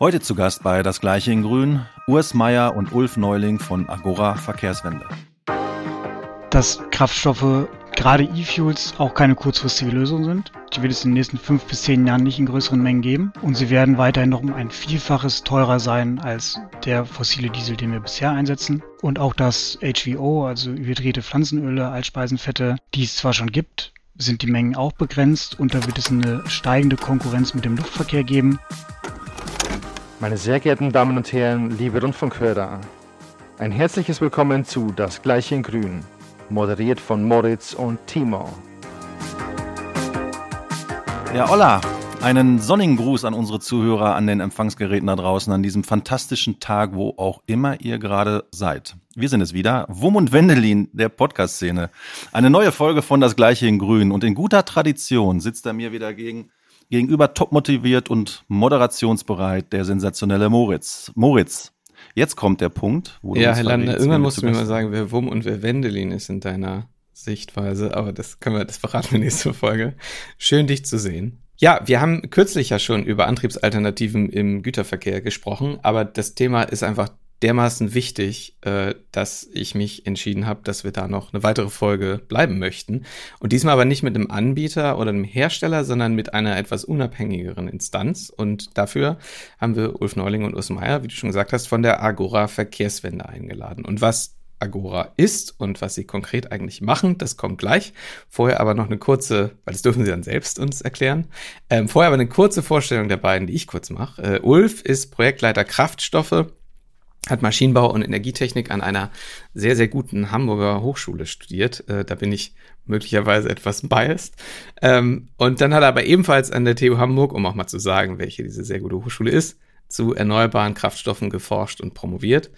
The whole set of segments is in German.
Heute zu Gast bei Das Gleiche in Grün, Urs Meier und Ulf Neuling von Agora Verkehrswende. Dass Kraftstoffe, gerade E-Fuels, auch keine kurzfristige Lösung sind. Die wird es in den nächsten fünf bis zehn Jahren nicht in größeren Mengen geben. Und sie werden weiterhin noch um ein Vielfaches teurer sein als der fossile Diesel, den wir bisher einsetzen. Und auch das HVO, also hydrierte Pflanzenöle, Altspeisenfette, die es zwar schon gibt, sind die Mengen auch begrenzt und da wird es eine steigende Konkurrenz mit dem Luftverkehr geben. Meine sehr geehrten Damen und Herren, liebe Rundfunkhörer, ein herzliches Willkommen zu Das Gleiche in Grün, moderiert von Moritz und Timo. Ja, Olla, einen sonnigen Gruß an unsere Zuhörer an den Empfangsgeräten da draußen an diesem fantastischen Tag, wo auch immer ihr gerade seid. Wir sind es wieder, Wum und Wendelin der Podcast-Szene. Eine neue Folge von Das Gleiche in Grün und in guter Tradition sitzt er mir wieder gegen Gegenüber top motiviert und moderationsbereit der sensationelle Moritz. Moritz, jetzt kommt der Punkt, wo du Ja, Herr Lande, irgendwann musst du mir mal sagen, wer Wum und wer Wendelin ist in deiner Sichtweise, aber das können wir, das verraten wir nächste Folge. Schön, dich zu sehen. Ja, wir haben kürzlich ja schon über Antriebsalternativen im Güterverkehr gesprochen, aber das Thema ist einfach dermaßen wichtig, äh, dass ich mich entschieden habe, dass wir da noch eine weitere Folge bleiben möchten. Und diesmal aber nicht mit einem Anbieter oder einem Hersteller, sondern mit einer etwas unabhängigeren Instanz. Und dafür haben wir Ulf Neuling und Urs Meier, wie du schon gesagt hast, von der Agora Verkehrswende eingeladen. Und was Agora ist und was sie konkret eigentlich machen, das kommt gleich. Vorher aber noch eine kurze, weil das dürfen sie dann selbst uns erklären. Ähm, vorher aber eine kurze Vorstellung der beiden, die ich kurz mache. Äh, Ulf ist Projektleiter Kraftstoffe hat Maschinenbau und Energietechnik an einer sehr, sehr guten Hamburger Hochschule studiert. Äh, da bin ich möglicherweise etwas biased. Ähm, und dann hat er aber ebenfalls an der TU Hamburg, um auch mal zu sagen, welche diese sehr gute Hochschule ist, zu erneuerbaren Kraftstoffen geforscht und promoviert.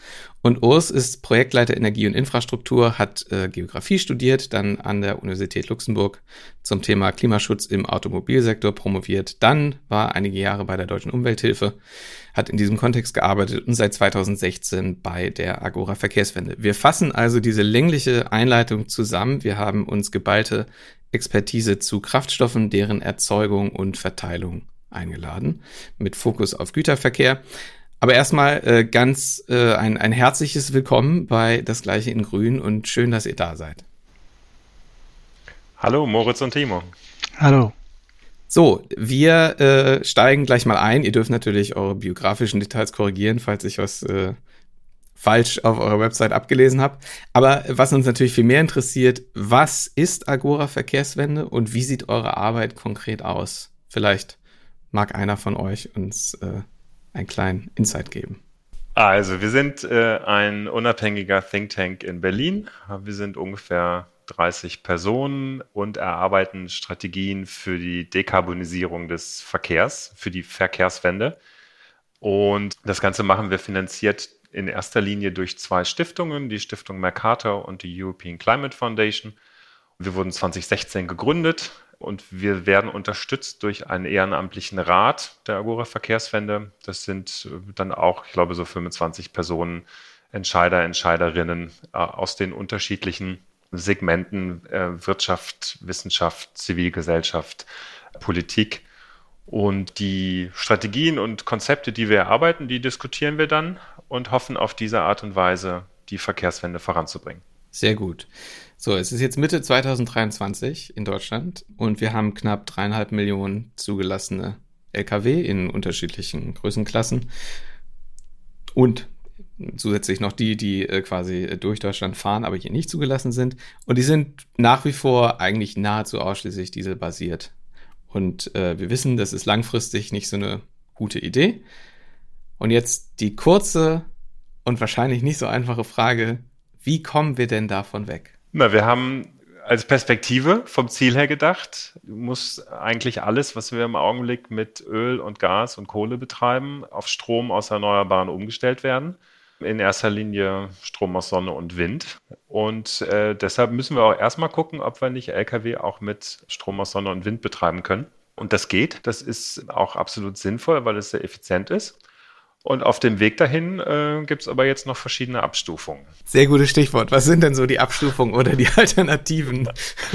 Und Urs ist Projektleiter Energie und Infrastruktur, hat äh, Geografie studiert, dann an der Universität Luxemburg zum Thema Klimaschutz im Automobilsektor promoviert, dann war einige Jahre bei der Deutschen Umwelthilfe, hat in diesem Kontext gearbeitet und seit 2016 bei der Agora Verkehrswende. Wir fassen also diese längliche Einleitung zusammen. Wir haben uns geballte Expertise zu Kraftstoffen, deren Erzeugung und Verteilung eingeladen, mit Fokus auf Güterverkehr. Aber erstmal äh, ganz äh, ein, ein herzliches Willkommen bei Das Gleiche in Grün und schön, dass ihr da seid. Hallo, Moritz und Timo. Hallo. So, wir äh, steigen gleich mal ein. Ihr dürft natürlich eure biografischen Details korrigieren, falls ich was äh, falsch auf eurer Website abgelesen habe. Aber was uns natürlich viel mehr interessiert, was ist Agora Verkehrswende und wie sieht eure Arbeit konkret aus? Vielleicht mag einer von euch uns äh, einen kleinen Insight geben. Also, wir sind äh, ein unabhängiger Think Tank in Berlin. Wir sind ungefähr 30 Personen und erarbeiten Strategien für die Dekarbonisierung des Verkehrs, für die Verkehrswende. Und das Ganze machen wir finanziert in erster Linie durch zwei Stiftungen, die Stiftung Mercator und die European Climate Foundation. Wir wurden 2016 gegründet und wir werden unterstützt durch einen ehrenamtlichen Rat der Agora Verkehrswende. Das sind äh, dann auch, ich glaube, so 25 Personen, Entscheider, Entscheiderinnen äh, aus den unterschiedlichen Segmenten äh, Wirtschaft, Wissenschaft, Zivilgesellschaft, Politik. Und die Strategien und Konzepte, die wir erarbeiten, die diskutieren wir dann und hoffen auf diese Art und Weise, die Verkehrswende voranzubringen. Sehr gut. So, es ist jetzt Mitte 2023 in Deutschland und wir haben knapp dreieinhalb Millionen zugelassene Lkw in unterschiedlichen Größenklassen und zusätzlich noch die, die äh, quasi durch Deutschland fahren, aber hier nicht zugelassen sind. Und die sind nach wie vor eigentlich nahezu ausschließlich dieselbasiert. Und äh, wir wissen, das ist langfristig nicht so eine gute Idee. Und jetzt die kurze und wahrscheinlich nicht so einfache Frage, wie kommen wir denn davon weg? Na, wir haben als Perspektive vom Ziel her gedacht, muss eigentlich alles, was wir im Augenblick mit Öl und Gas und Kohle betreiben, auf Strom aus Erneuerbaren umgestellt werden. In erster Linie Strom aus Sonne und Wind. Und äh, deshalb müssen wir auch erstmal gucken, ob wir nicht Lkw auch mit Strom aus Sonne und Wind betreiben können. Und das geht. Das ist auch absolut sinnvoll, weil es sehr effizient ist. Und auf dem Weg dahin äh, gibt es aber jetzt noch verschiedene Abstufungen. Sehr gutes Stichwort. Was sind denn so die Abstufungen oder die Alternativen,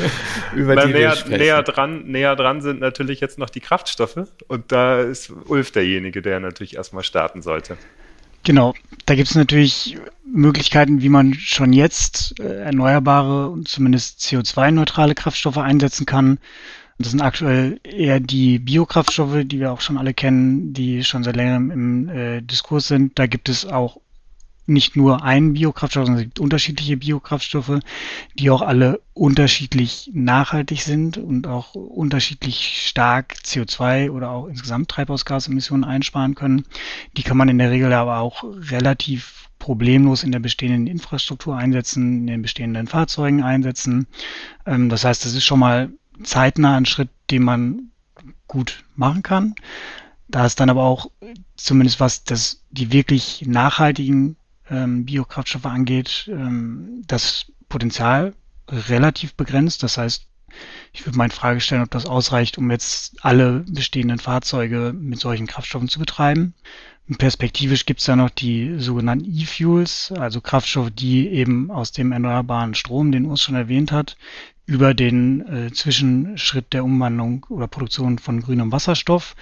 über Na, die näher, wir sprechen? Näher dran, näher dran sind natürlich jetzt noch die Kraftstoffe. Und da ist Ulf derjenige, der natürlich erstmal starten sollte. Genau, da gibt es natürlich Möglichkeiten, wie man schon jetzt äh, erneuerbare und zumindest CO2-neutrale Kraftstoffe einsetzen kann. Das sind aktuell eher die Biokraftstoffe, die wir auch schon alle kennen, die schon seit längerem im äh, Diskurs sind. Da gibt es auch nicht nur einen Biokraftstoff, sondern es gibt unterschiedliche Biokraftstoffe, die auch alle unterschiedlich nachhaltig sind und auch unterschiedlich stark CO2 oder auch insgesamt Treibhausgasemissionen einsparen können. Die kann man in der Regel aber auch relativ problemlos in der bestehenden Infrastruktur einsetzen, in den bestehenden Fahrzeugen einsetzen. Ähm, das heißt, das ist schon mal zeitnah ein Schritt, den man gut machen kann. Da ist dann aber auch, zumindest was das, die wirklich nachhaltigen ähm, Biokraftstoffe angeht, ähm, das Potenzial relativ begrenzt. Das heißt, ich würde mal in Frage stellen, ob das ausreicht, um jetzt alle bestehenden Fahrzeuge mit solchen Kraftstoffen zu betreiben. Perspektivisch gibt es ja noch die sogenannten E-Fuels, also Kraftstoffe, die eben aus dem erneuerbaren Strom, den Urs schon erwähnt hat, über den äh, Zwischenschritt der Umwandlung oder Produktion von grünem Wasserstoff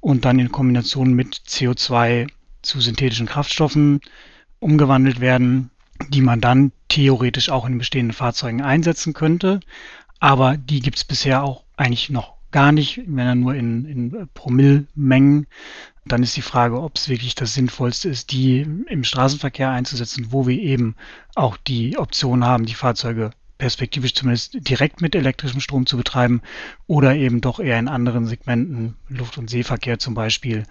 und dann in Kombination mit CO2 zu synthetischen Kraftstoffen umgewandelt werden, die man dann theoretisch auch in bestehenden Fahrzeugen einsetzen könnte. Aber die gibt es bisher auch eigentlich noch gar nicht, wenn er nur in, in Promillmengen. Dann ist die Frage, ob es wirklich das Sinnvollste ist, die im Straßenverkehr einzusetzen, wo wir eben auch die Option haben, die Fahrzeuge perspektivisch zumindest direkt mit elektrischem Strom zu betreiben oder eben doch eher in anderen Segmenten, Luft- und Seeverkehr zum Beispiel,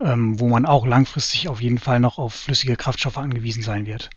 ähm, wo man auch langfristig auf jeden Fall noch auf flüssige Kraftstoffe angewiesen sein wird.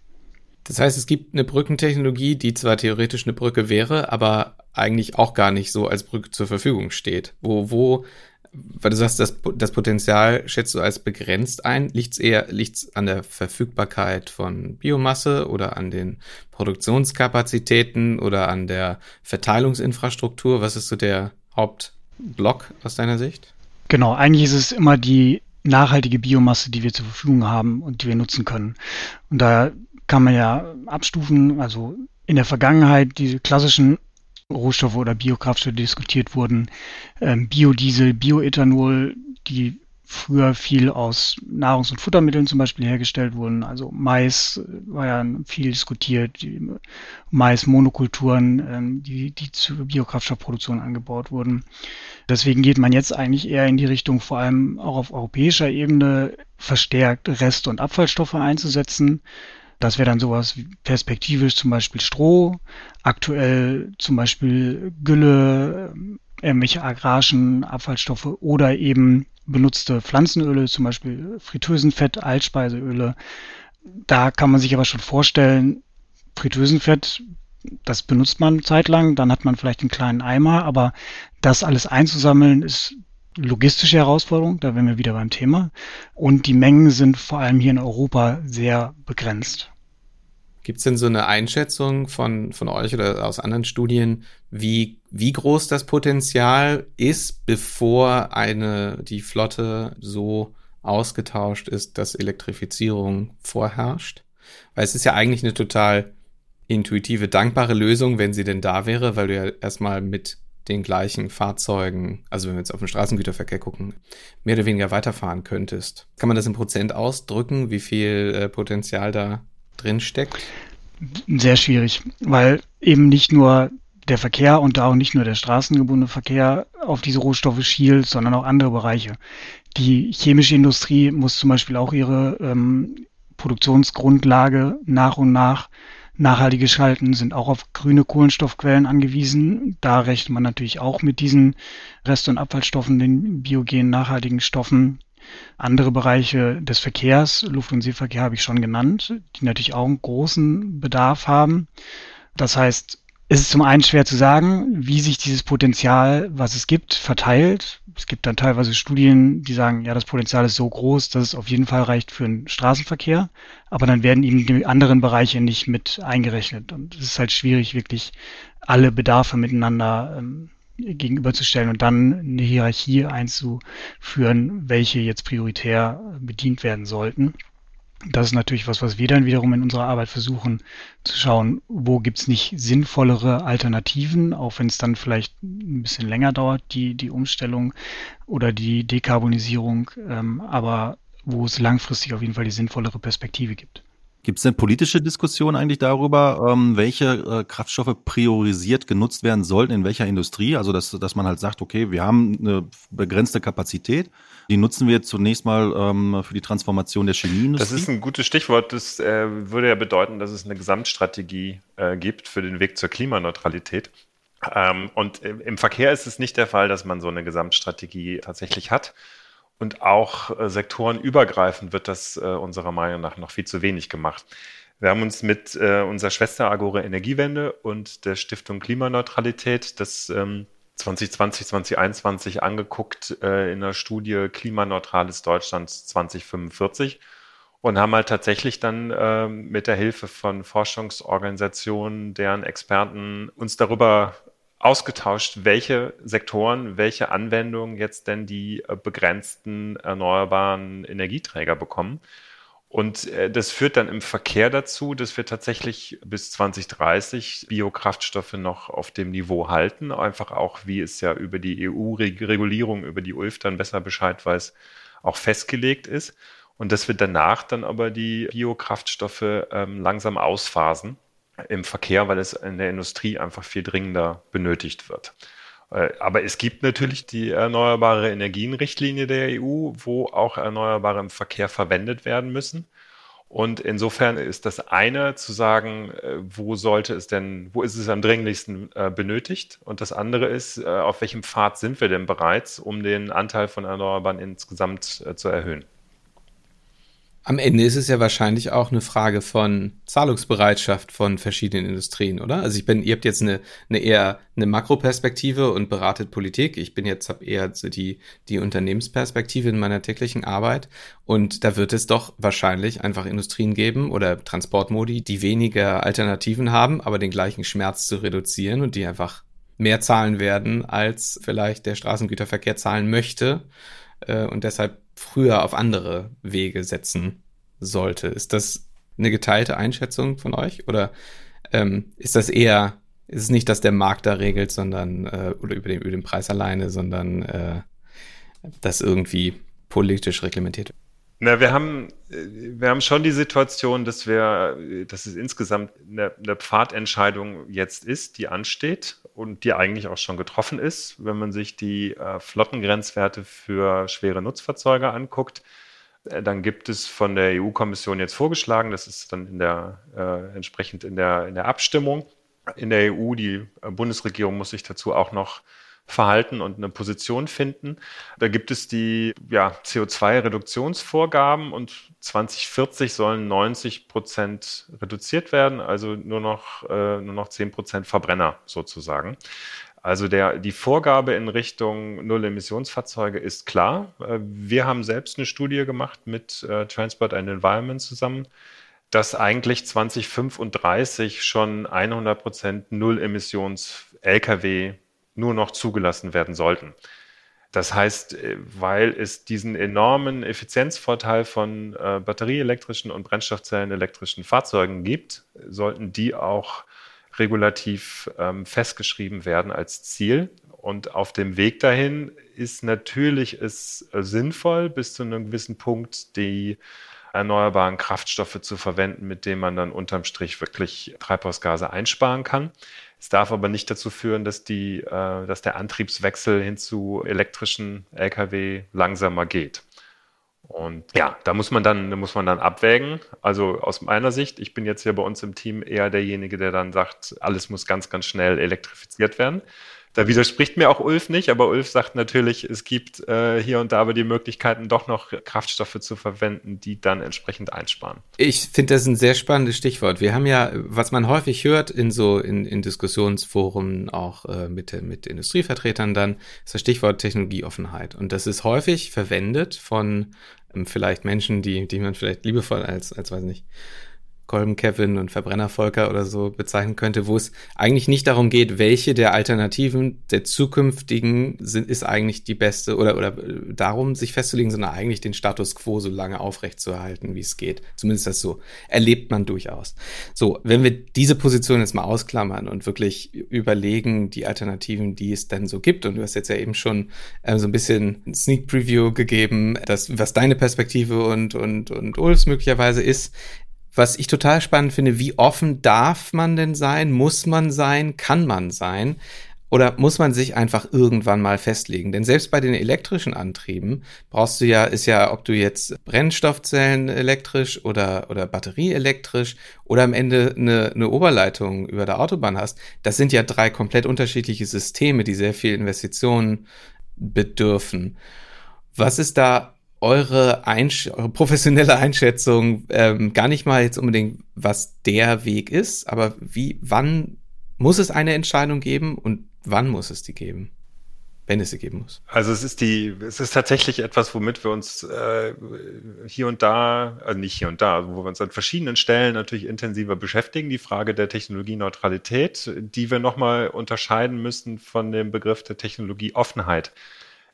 Das heißt, es gibt eine Brückentechnologie, die zwar theoretisch eine Brücke wäre, aber eigentlich auch gar nicht so als Brücke zur Verfügung steht. Wo, wo weil du sagst, das, das Potenzial schätzt du als begrenzt ein. Liegt es eher liegt's an der Verfügbarkeit von Biomasse oder an den Produktionskapazitäten oder an der Verteilungsinfrastruktur? Was ist so der Hauptblock aus deiner Sicht? Genau, eigentlich ist es immer die nachhaltige Biomasse, die wir zur Verfügung haben und die wir nutzen können. Und da kann man ja abstufen, also in der Vergangenheit diese klassischen Rohstoffe oder Biokraftstoffe diskutiert wurden. Ähm, Biodiesel, Bioethanol, die früher viel aus Nahrungs- und Futtermitteln zum Beispiel hergestellt wurden. Also Mais äh, war ja viel diskutiert, Mais-Monokulturen, ähm, die, die zur Biokraftstoffproduktion angebaut wurden. Deswegen geht man jetzt eigentlich eher in die Richtung, vor allem auch auf europäischer Ebene verstärkt Rest- und Abfallstoffe einzusetzen. Das wäre dann sowas wie perspektivisch zum Beispiel Stroh, aktuell zum Beispiel Gülle, irgendwelche agrarischen Abfallstoffe oder eben benutzte Pflanzenöle, zum Beispiel Fritteusenfett, Altspeiseöle. Da kann man sich aber schon vorstellen, Fritteusenfett, das benutzt man zeitlang, dann hat man vielleicht einen kleinen Eimer, aber das alles einzusammeln ist logistische Herausforderung, da wären wir wieder beim Thema. Und die Mengen sind vor allem hier in Europa sehr begrenzt. Gibt es denn so eine Einschätzung von, von euch oder aus anderen Studien, wie, wie groß das Potenzial ist, bevor eine, die Flotte so ausgetauscht ist, dass Elektrifizierung vorherrscht? Weil es ist ja eigentlich eine total intuitive, dankbare Lösung, wenn sie denn da wäre, weil du ja erstmal mit den gleichen Fahrzeugen, also wenn wir jetzt auf den Straßengüterverkehr gucken, mehr oder weniger weiterfahren könntest. Kann man das in Prozent ausdrücken, wie viel äh, Potenzial da drin steckt? Sehr schwierig, weil eben nicht nur der Verkehr und da auch nicht nur der straßengebundene Verkehr auf diese Rohstoffe schielt, sondern auch andere Bereiche. Die chemische Industrie muss zum Beispiel auch ihre ähm, Produktionsgrundlage nach und nach nachhaltige Schalten sind auch auf grüne Kohlenstoffquellen angewiesen. Da rechnet man natürlich auch mit diesen Rest- und Abfallstoffen, den biogenen nachhaltigen Stoffen. Andere Bereiche des Verkehrs, Luft- und Seeverkehr habe ich schon genannt, die natürlich auch einen großen Bedarf haben. Das heißt, es ist zum einen schwer zu sagen, wie sich dieses Potenzial, was es gibt, verteilt. Es gibt dann teilweise Studien, die sagen, ja, das Potenzial ist so groß, dass es auf jeden Fall reicht für den Straßenverkehr, aber dann werden eben die anderen Bereiche nicht mit eingerechnet. Und es ist halt schwierig, wirklich alle Bedarfe miteinander ähm, gegenüberzustellen und dann eine Hierarchie einzuführen, welche jetzt prioritär bedient werden sollten. Das ist natürlich was, was wir dann wiederum in unserer Arbeit versuchen zu schauen, wo gibt's nicht sinnvollere Alternativen, auch wenn es dann vielleicht ein bisschen länger dauert, die, die Umstellung oder die Dekarbonisierung, ähm, aber wo es langfristig auf jeden Fall die sinnvollere Perspektive gibt. Gibt es denn politische Diskussionen eigentlich darüber, ähm, welche äh, Kraftstoffe priorisiert genutzt werden sollten in welcher Industrie? Also dass, dass man halt sagt, okay, wir haben eine begrenzte Kapazität, die nutzen wir zunächst mal ähm, für die Transformation der Chemieindustrie. Das ist ein gutes Stichwort. Das äh, würde ja bedeuten, dass es eine Gesamtstrategie äh, gibt für den Weg zur Klimaneutralität. Ähm, und im Verkehr ist es nicht der Fall, dass man so eine Gesamtstrategie tatsächlich hat. Und auch äh, sektorenübergreifend wird das äh, unserer Meinung nach noch viel zu wenig gemacht. Wir haben uns mit äh, unserer Schwester Agora Energiewende und der Stiftung Klimaneutralität das ähm, 2020, 2021 angeguckt äh, in der Studie Klimaneutrales Deutschland 2045 und haben halt tatsächlich dann äh, mit der Hilfe von Forschungsorganisationen, deren Experten uns darüber ausgetauscht, welche Sektoren, welche Anwendungen jetzt denn die äh, begrenzten erneuerbaren Energieträger bekommen. Und äh, das führt dann im Verkehr dazu, dass wir tatsächlich bis 2030 Biokraftstoffe noch auf dem Niveau halten. Einfach auch, wie es ja über die EU-Regulierung, über die ULF dann besser Bescheid weiß, auch festgelegt ist. Und dass wir danach dann aber die Biokraftstoffe ähm, langsam ausphasen im Verkehr, weil es in der Industrie einfach viel dringender benötigt wird. Äh, aber es gibt natürlich die Erneuerbare Energienrichtlinie der EU, wo auch Erneuerbare im Verkehr verwendet werden müssen. Und insofern ist das eine zu sagen, äh, wo sollte es denn, wo ist es am dringlichsten äh, benötigt? Und das andere ist, auf welchem Pfad sind wir denn bereits, um den Anteil von Erneuerbaren insgesamt zu erhöhen? Am Ende ist es ja wahrscheinlich auch eine Frage von Zahlungsbereitschaft von verschiedenen Industrien, oder? Also ich bin, ihr habt jetzt eine, eine eher eine Makroperspektive und beratet Politik. Ich bin jetzt hab eher so die die Unternehmensperspektive in meiner täglichen Arbeit und da wird es doch wahrscheinlich einfach Industrien geben oder Transportmodi, die weniger Alternativen haben, aber den gleichen Schmerz zu reduzieren und die einfach mehr zahlen werden, als vielleicht der Straßengüterverkehr zahlen möchte äh, und deshalb früher auf andere Wege setzen sollte. Ist das eine geteilte Einschätzung von euch? Oder ähm, ist das eher, ist es nicht, dass der Markt da regelt, sondern äh, oder über den, über den Preis alleine, sondern äh, das irgendwie politisch reglementiert wird? Na, wir haben, wir haben schon die Situation, dass wir, dass es insgesamt eine, eine Pfadentscheidung jetzt ist, die ansteht und die eigentlich auch schon getroffen ist, wenn man sich die äh, Flottengrenzwerte für schwere Nutzfahrzeuge anguckt. Äh, dann gibt es von der EU-Kommission jetzt vorgeschlagen, das ist dann in der, äh, entsprechend in der, in der Abstimmung in der EU. Die äh, Bundesregierung muss sich dazu auch noch verhalten und eine Position finden. Da gibt es die ja, CO2-Reduktionsvorgaben und 2040 sollen 90 Prozent reduziert werden, also nur noch, äh, nur noch 10 Prozent Verbrenner sozusagen. Also der, die Vorgabe in Richtung Null-Emissionsfahrzeuge ist klar. Äh, wir haben selbst eine Studie gemacht mit äh, Transport and Environment zusammen, dass eigentlich 2035 schon 100 Prozent Null-Emissions-Lkw nur noch zugelassen werden sollten. Das heißt, äh, weil es diesen enormen Effizienzvorteil von äh, batterieelektrischen und brennstoffzellenelektrischen Fahrzeugen gibt, sollten die auch regulativ ähm, festgeschrieben werden als Ziel. Und auf dem Weg dahin ist natürlich es äh, sinnvoll, bis zu einem gewissen Punkt die erneuerbaren Kraftstoffe zu verwenden, mit denen man dann unterm Strich wirklich Treibhausgase einsparen kann. Es darf aber nicht dazu führen, dass, die, äh, dass der Antriebswechsel hin zu elektrischen Lkw langsamer geht. Und ja, da muss man dann, da muss man dann abwägen. Also aus meiner Sicht, ich bin jetzt hier bei uns im Team eher derjenige, der dann sagt, alles muss ganz, ganz schnell elektrifiziert werden. Da widerspricht mir auch Ulf nicht, aber Ulf sagt natürlich, es gibt äh, hier und da aber die Möglichkeiten, doch noch Kraftstoffe zu verwenden, die dann entsprechend einsparen. Ich finde das ein sehr spannendes Stichwort. Wir haben ja, was man häufig hört in so in, in Diskussionsforen, auch äh, mit, mit Industrievertretern dann, ist das Stichwort Technologieoffenheit. Und das ist häufig verwendet von ähm, vielleicht Menschen, die, die man vielleicht liebevoll als, als weiß nicht, Kolben Kevin und Verbrenner Volker oder so bezeichnen könnte, wo es eigentlich nicht darum geht, welche der Alternativen der zukünftigen sind, ist eigentlich die beste oder, oder darum, sich festzulegen, sondern eigentlich den Status quo so lange aufrechtzuerhalten, wie es geht. Zumindest das so erlebt man durchaus. So, wenn wir diese Position jetzt mal ausklammern und wirklich überlegen, die Alternativen, die es denn so gibt, und du hast jetzt ja eben schon äh, so ein bisschen Sneak Preview gegeben, das, was deine Perspektive und, und, und Ulfs möglicherweise ist, was ich total spannend finde, wie offen darf man denn sein? Muss man sein? Kann man sein? Oder muss man sich einfach irgendwann mal festlegen? Denn selbst bei den elektrischen Antrieben brauchst du ja, ist ja, ob du jetzt Brennstoffzellen elektrisch oder, oder Batterie elektrisch oder am Ende eine, eine Oberleitung über der Autobahn hast, das sind ja drei komplett unterschiedliche Systeme, die sehr viel Investitionen bedürfen. Was ist da eure, Einsch eure professionelle Einschätzung, ähm, gar nicht mal jetzt unbedingt, was der Weg ist, aber wie, wann muss es eine Entscheidung geben und wann muss es die geben? Wenn es sie geben muss. Also es ist die, es ist tatsächlich etwas, womit wir uns äh, hier und da, also nicht hier und da, wo wir uns an verschiedenen Stellen natürlich intensiver beschäftigen. Die Frage der Technologieneutralität, die wir nochmal unterscheiden müssen von dem Begriff der Technologieoffenheit.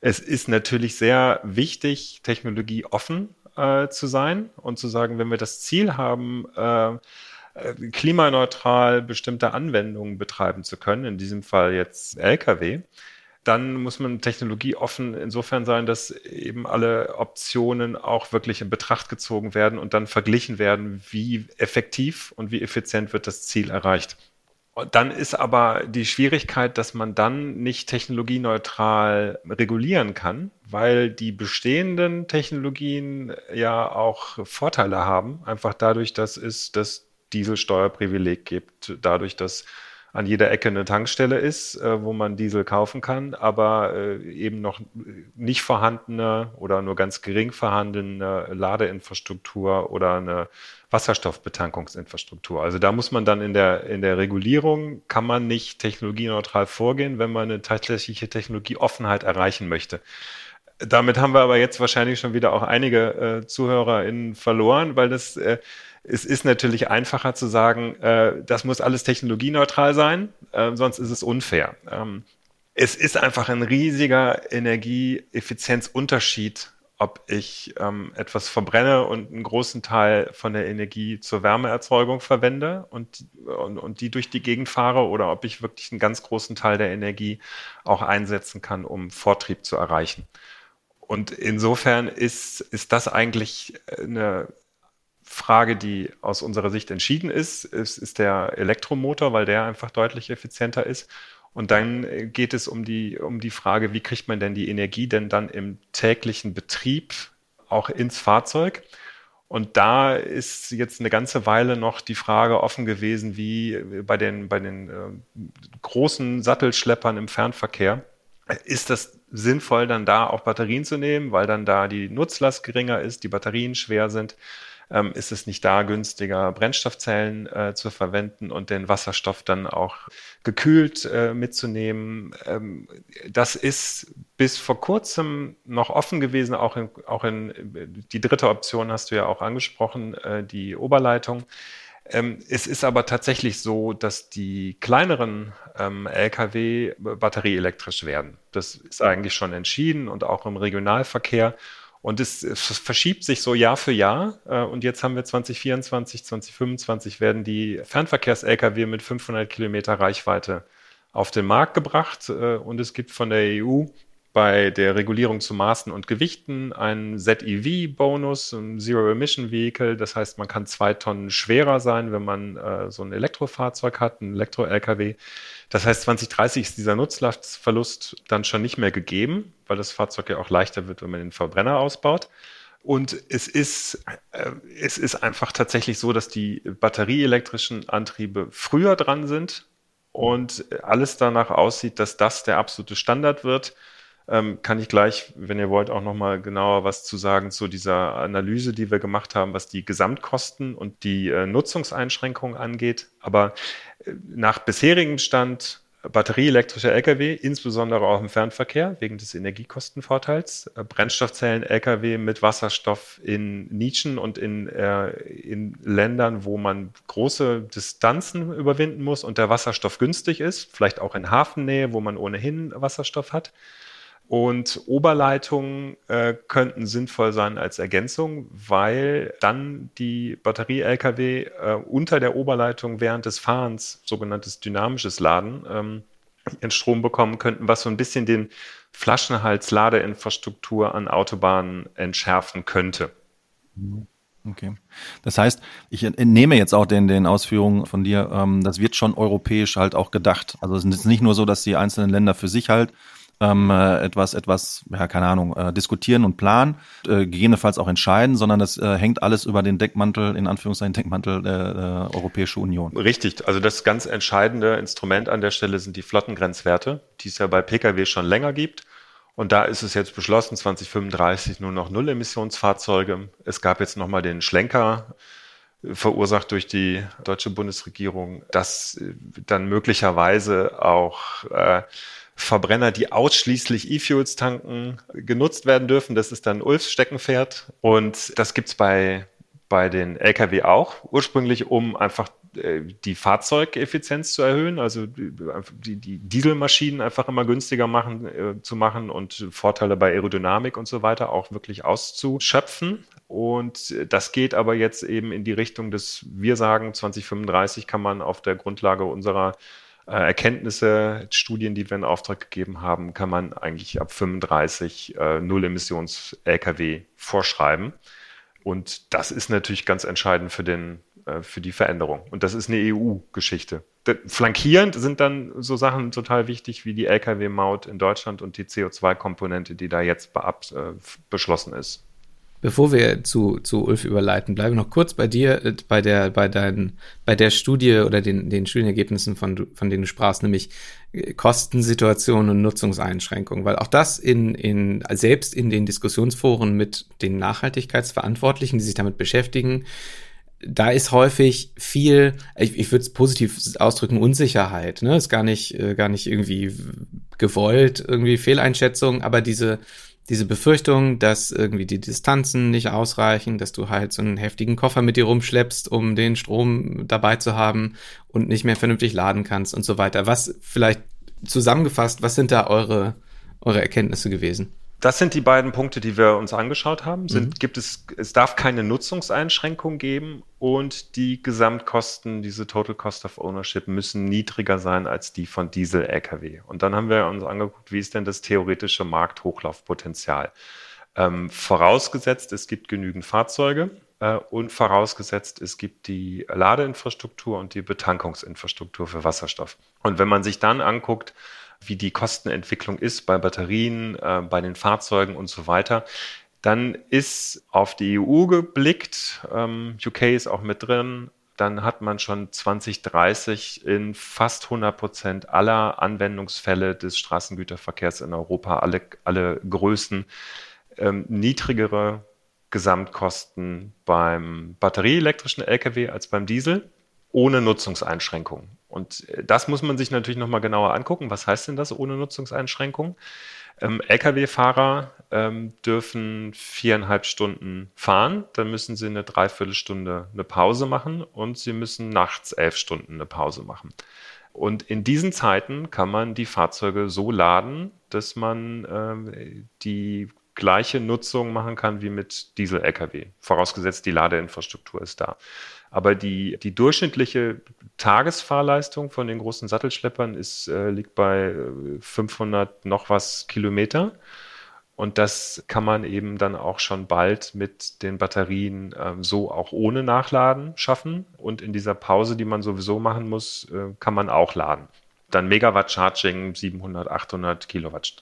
Es ist natürlich sehr wichtig, technologieoffen äh, zu sein und zu sagen, wenn wir das Ziel haben, äh, äh, klimaneutral bestimmte Anwendungen betreiben zu können, in diesem Fall jetzt Lkw, dann muss man technologieoffen insofern sein, dass eben alle Optionen auch wirklich in Betracht gezogen werden und dann verglichen werden, wie effektiv und wie effizient wird das Ziel erreicht. Dann ist aber die Schwierigkeit, dass man dann nicht technologieneutral regulieren kann, weil die bestehenden Technologien ja auch Vorteile haben, einfach dadurch, dass es das Dieselsteuerprivileg gibt, dadurch, dass an jeder Ecke eine Tankstelle ist, äh, wo man Diesel kaufen kann, aber äh, eben noch nicht vorhandene oder nur ganz gering vorhandene Ladeinfrastruktur oder eine Wasserstoffbetankungsinfrastruktur. Also da muss man dann in der, in der Regulierung, kann man nicht technologieneutral vorgehen, wenn man eine tatsächliche Technologieoffenheit erreichen möchte. Damit haben wir aber jetzt wahrscheinlich schon wieder auch einige äh, ZuhörerInnen verloren, weil das äh, es ist natürlich einfacher zu sagen, äh, das muss alles technologieneutral sein, äh, sonst ist es unfair. Ähm, es ist einfach ein riesiger Energieeffizienzunterschied, ob ich ähm, etwas verbrenne und einen großen Teil von der Energie zur Wärmeerzeugung verwende und, und, und die durch die Gegend fahre oder ob ich wirklich einen ganz großen Teil der Energie auch einsetzen kann, um Vortrieb zu erreichen. Und insofern ist, ist das eigentlich eine Frage, die aus unserer Sicht entschieden ist, ist, ist der Elektromotor, weil der einfach deutlich effizienter ist. Und dann geht es um die, um die Frage, wie kriegt man denn die Energie denn dann im täglichen Betrieb auch ins Fahrzeug? Und da ist jetzt eine ganze Weile noch die Frage offen gewesen, wie bei den, bei den äh, großen Sattelschleppern im Fernverkehr. Ist das sinnvoll, dann da auch Batterien zu nehmen, weil dann da die Nutzlast geringer ist, die Batterien schwer sind? Ähm, ist es nicht da günstiger, Brennstoffzellen äh, zu verwenden und den Wasserstoff dann auch gekühlt äh, mitzunehmen. Ähm, das ist bis vor kurzem noch offen gewesen, auch in, auch in die dritte Option hast du ja auch angesprochen, äh, die Oberleitung. Ähm, es ist aber tatsächlich so, dass die kleineren ähm, Lkw batterieelektrisch werden. Das ist eigentlich schon entschieden und auch im Regionalverkehr. Und es, es, verschiebt sich so Jahr für Jahr. Äh, und jetzt haben wir 2024, 2025 werden die Fernverkehrs-Lkw mit 500 Kilometer Reichweite auf den Markt gebracht. Äh, und es gibt von der EU bei der Regulierung zu Maßen und Gewichten einen ZEV-Bonus, ein Zero-Emission-Vehicle. Das heißt, man kann zwei Tonnen schwerer sein, wenn man äh, so ein Elektrofahrzeug hat, ein Elektro-LKW. Das heißt, 2030 ist dieser Nutzlastverlust dann schon nicht mehr gegeben, weil das Fahrzeug ja auch leichter wird, wenn man den Verbrenner ausbaut. Und es ist, äh, es ist einfach tatsächlich so, dass die batterieelektrischen Antriebe früher dran sind und alles danach aussieht, dass das der absolute Standard wird. Ähm, kann ich gleich, wenn ihr wollt, auch nochmal genauer was zu sagen zu dieser Analyse, die wir gemacht haben, was die Gesamtkosten und die äh, Nutzungseinschränkungen angeht. Aber äh, nach bisherigem Stand batterieelektrische Lkw, insbesondere auch im Fernverkehr wegen des Energiekostenvorteils. Äh, Brennstoffzellen-Lkw mit Wasserstoff in Nischen und in, äh, in Ländern, wo man große Distanzen überwinden muss und der Wasserstoff günstig ist, vielleicht auch in Hafennähe, wo man ohnehin Wasserstoff hat. Und Oberleitungen äh, könnten sinnvoll sein als Ergänzung, weil dann die Batterie-Lkw äh, unter der Oberleitung während des Fahrens, sogenanntes dynamisches Laden, ähm, ihren Strom bekommen könnten, was so ein bisschen den Flaschenhals-Ladeinfrastruktur an Autobahnen entschärfen könnte. Okay. Das heißt, ich entnehme jetzt auch den, den Ausführungen von dir, ähm, das wird schon europäisch halt auch gedacht. Also es ist nicht nur so, dass die einzelnen Länder für sich halt ähm, äh, etwas, etwas, ja, keine Ahnung, äh, diskutieren und planen, äh, gegebenenfalls auch entscheiden, sondern das äh, hängt alles über den Deckmantel, in Anführungszeichen Deckmantel der, der Europäischen Union. Richtig, also das ganz entscheidende Instrument an der Stelle sind die Flottengrenzwerte, die es ja bei Pkw schon länger gibt. Und da ist es jetzt beschlossen, 2035 nur noch Null-Emissionsfahrzeuge. Es gab jetzt nochmal den Schlenker, verursacht durch die deutsche Bundesregierung, dass dann möglicherweise auch äh, Verbrenner, die ausschließlich E-Fuels tanken, genutzt werden dürfen. Das ist dann Ulfs Steckenpferd. Und das gibt's bei, bei den Lkw auch. Ursprünglich, um einfach äh, die Fahrzeugeffizienz zu erhöhen, also die, die Dieselmaschinen einfach immer günstiger machen, äh, zu machen und Vorteile bei Aerodynamik und so weiter auch wirklich auszuschöpfen. Und das geht aber jetzt eben in die Richtung des, wir sagen, 2035 kann man auf der Grundlage unserer Erkenntnisse, Studien, die wir in Auftrag gegeben haben, kann man eigentlich ab 35 äh, Null-Emissions-Lkw vorschreiben. Und das ist natürlich ganz entscheidend für, den, äh, für die Veränderung. Und das ist eine EU-Geschichte. Flankierend sind dann so Sachen total wichtig wie die Lkw-Maut in Deutschland und die CO2-Komponente, die da jetzt äh, beschlossen ist. Bevor wir zu, zu Ulf überleiten, bleibe noch kurz bei dir, äh, bei der, bei deinen, bei der Studie oder den, den Studienergebnissen, von, von denen du sprachst, nämlich äh, Kostensituationen und Nutzungseinschränkungen, weil auch das in, in, selbst in den Diskussionsforen mit den Nachhaltigkeitsverantwortlichen, die sich damit beschäftigen, da ist häufig viel, ich, ich würde es positiv ausdrücken, Unsicherheit. Ne? Ist gar nicht, äh, gar nicht irgendwie gewollt, irgendwie Fehleinschätzung, aber diese, diese Befürchtung, dass irgendwie die Distanzen nicht ausreichen, dass du halt so einen heftigen Koffer mit dir rumschleppst, um den Strom dabei zu haben und nicht mehr vernünftig laden kannst und so weiter. Was vielleicht zusammengefasst, was sind da eure, eure Erkenntnisse gewesen? Das sind die beiden Punkte, die wir uns angeschaut haben. Sind, mhm. gibt es, es darf keine Nutzungseinschränkung geben und die Gesamtkosten, diese Total Cost of Ownership, müssen niedriger sein als die von Diesel-Lkw. Und dann haben wir uns angeguckt, wie ist denn das theoretische Markthochlaufpotenzial? Ähm, vorausgesetzt, es gibt genügend Fahrzeuge äh, und vorausgesetzt, es gibt die Ladeinfrastruktur und die Betankungsinfrastruktur für Wasserstoff. Und wenn man sich dann anguckt, wie die Kostenentwicklung ist bei Batterien, äh, bei den Fahrzeugen und so weiter. Dann ist auf die EU geblickt, ähm, UK ist auch mit drin, dann hat man schon 2030 in fast 100 Prozent aller Anwendungsfälle des Straßengüterverkehrs in Europa, alle, alle Größen, ähm, niedrigere Gesamtkosten beim batterieelektrischen Lkw als beim Diesel, ohne Nutzungseinschränkungen. Und äh, das muss man sich natürlich nochmal genauer angucken. Was heißt denn das ohne Nutzungseinschränkung? Ähm, Lkw-Fahrer ähm, dürfen viereinhalb Stunden fahren, dann müssen sie eine Dreiviertelstunde eine Pause machen und sie müssen nachts elf Stunden eine Pause machen. Und in diesen Zeiten kann man die Fahrzeuge so laden, dass man ähm, die gleiche Nutzung machen kann wie mit Diesel-Lkw, vorausgesetzt die Ladeinfrastruktur ist da. Aber die, die durchschnittliche Tagesfahrleistung von den großen Sattelschleppern ist, äh, liegt bei 500 äh, noch was Kilometer. Und das kann man eben dann auch schon bald mit den Batterien äh, so auch ohne Nachladen schaffen. Und in dieser Pause, die man sowieso machen muss, äh, kann man auch laden. Dann Megawatt Charging 700, 800 Kilowatt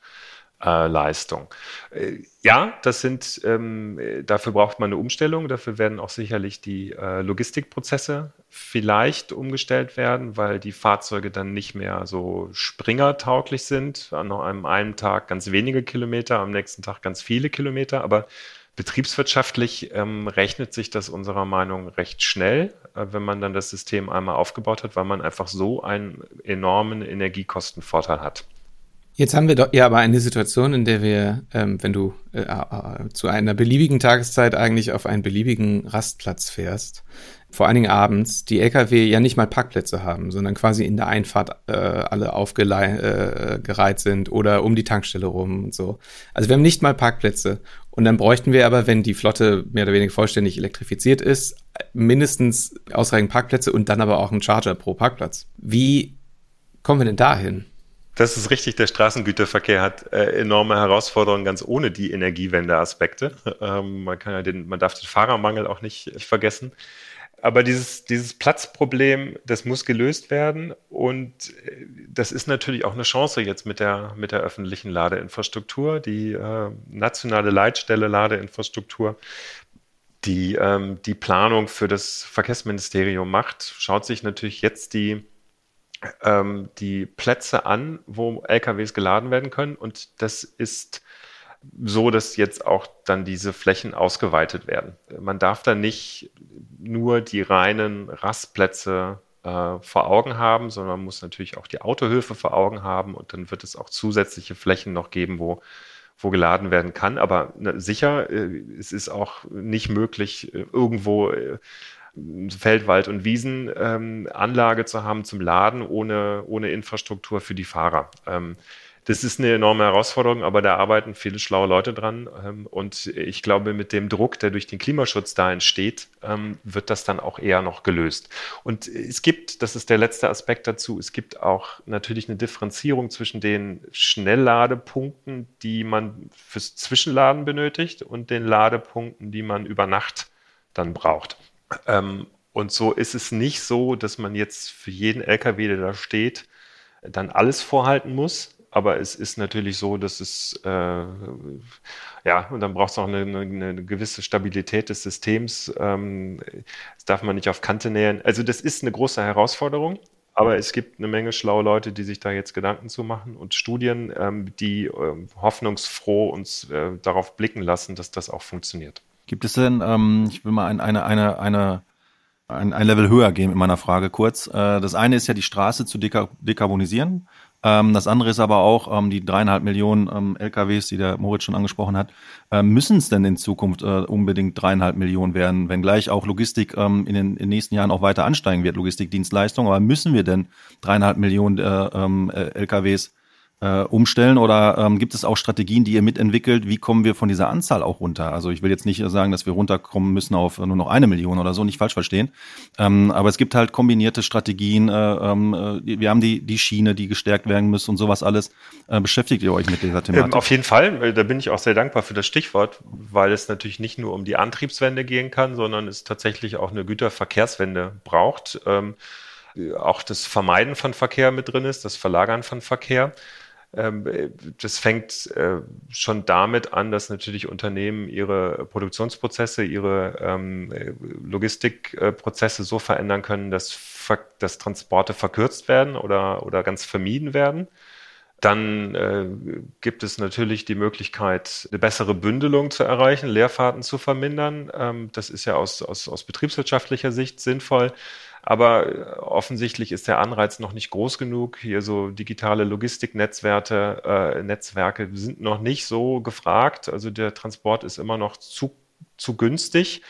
äh, Leistung. Äh, ja, das sind, ähm, dafür braucht man eine Umstellung. Dafür werden auch sicherlich die äh, Logistikprozesse vielleicht umgestellt werden, weil die Fahrzeuge dann nicht mehr so springertauglich sind. An einem einen Tag ganz wenige Kilometer, am nächsten Tag ganz viele Kilometer. Aber Betriebswirtschaftlich ähm, rechnet sich das unserer Meinung recht schnell, äh, wenn man dann das System einmal aufgebaut hat, weil man einfach so einen enormen Energiekostenvorteil hat. Jetzt haben wir doch ja aber eine Situation, in der wir, ähm, wenn du äh, äh, zu einer beliebigen Tageszeit eigentlich auf einen beliebigen Rastplatz fährst, vor allen Dingen abends, die Lkw ja nicht mal Parkplätze haben, sondern quasi in der Einfahrt äh, alle aufgereiht äh, sind oder um die Tankstelle rum und so. Also wir haben nicht mal Parkplätze. Und dann bräuchten wir aber, wenn die Flotte mehr oder weniger vollständig elektrifiziert ist, mindestens ausreichend Parkplätze und dann aber auch einen Charger pro Parkplatz. Wie kommen wir denn dahin? Das ist richtig, der Straßengüterverkehr hat äh, enorme Herausforderungen, ganz ohne die Energiewende-Aspekte. Ähm, man kann ja den, man darf den Fahrermangel auch nicht, nicht vergessen. Aber dieses, dieses Platzproblem, das muss gelöst werden. Und äh, das ist natürlich auch eine Chance jetzt mit der, mit der öffentlichen Ladeinfrastruktur, die äh, nationale Leitstelle Ladeinfrastruktur, die ähm, die Planung für das Verkehrsministerium macht, schaut sich natürlich jetzt die ähm, die Plätze an, wo LKWs geladen werden können. Und das ist so, dass jetzt auch dann diese Flächen ausgeweitet werden. Man darf da nicht nur die reinen Rastplätze äh, vor Augen haben, sondern man muss natürlich auch die Autohöfe vor Augen haben und dann wird es auch zusätzliche Flächen noch geben, wo, wo geladen werden kann. Aber na, sicher, äh, es ist auch nicht möglich, äh, irgendwo äh, Feld, Wald und Wiesenanlage ähm, zu haben zum Laden ohne, ohne Infrastruktur für die Fahrer. Ähm, das ist eine enorme Herausforderung, aber da arbeiten viele schlaue Leute dran. Ähm, und ich glaube, mit dem Druck, der durch den Klimaschutz da entsteht, ähm, wird das dann auch eher noch gelöst. Und es gibt, das ist der letzte Aspekt dazu, es gibt auch natürlich eine Differenzierung zwischen den Schnellladepunkten, die man fürs Zwischenladen benötigt und den Ladepunkten, die man über Nacht dann braucht. Ähm, und so ist es nicht so, dass man jetzt für jeden LKW, der da steht, dann alles vorhalten muss. Aber es ist natürlich so, dass es, äh, ja, und dann braucht es auch eine, eine, gewisse Stabilität des Systems. Ähm, das darf man nicht auf Kante nähern. Also das ist eine große Herausforderung. Aber es gibt eine Menge schlaue Leute, die sich da jetzt Gedanken zu machen und Studien, ähm, die ähm, hoffnungsfroh uns äh, darauf blicken lassen, dass das auch funktioniert. Gibt es denn, ähm, ich will mal ein, eine, eine, eine, ein, ein Level höher gehen in meiner Frage kurz. Äh, das eine ist ja die Straße zu deka dekarbonisieren. Ähm, das andere ist aber auch ähm, die dreieinhalb Millionen ähm, LKWs, die der Moritz schon angesprochen hat. Ähm, müssen es denn in Zukunft äh, unbedingt dreieinhalb Millionen werden, wenngleich auch Logistik ähm, in, den, in den nächsten Jahren auch weiter ansteigen wird, Logistikdienstleistungen. Aber müssen wir denn dreieinhalb Millionen äh, äh, LKWs äh, umstellen oder ähm, gibt es auch Strategien, die ihr mitentwickelt? Wie kommen wir von dieser Anzahl auch runter? Also ich will jetzt nicht sagen, dass wir runterkommen müssen auf nur noch eine Million oder so, nicht falsch verstehen. Ähm, aber es gibt halt kombinierte Strategien. Äh, äh, wir haben die, die Schiene, die gestärkt werden muss und sowas alles. Äh, beschäftigt ihr euch mit dieser Thematik? Ähm, auf jeden Fall. Da bin ich auch sehr dankbar für das Stichwort, weil es natürlich nicht nur um die Antriebswende gehen kann, sondern es tatsächlich auch eine Güterverkehrswende braucht. Ähm, auch das Vermeiden von Verkehr mit drin ist, das Verlagern von Verkehr. Ähm, das fängt äh, schon damit an, dass natürlich Unternehmen ihre Produktionsprozesse, ihre ähm, Logistikprozesse so verändern können, dass, Transporte verkürzt werden oder, oder ganz vermieden werden. Dann äh, gibt es natürlich die Möglichkeit, eine bessere Bündelung zu erreichen, Leerfahrten zu vermindern. Ähm, das ist ja aus, aus, aus betriebswirtschaftlicher Sicht sinnvoll. Aber äh, offensichtlich ist der Anreiz noch nicht groß genug. Hier so digitale Logistiknetzwerke äh, Netzwerke sind noch nicht so gefragt. Also der Transport ist immer noch zu, zu günstig.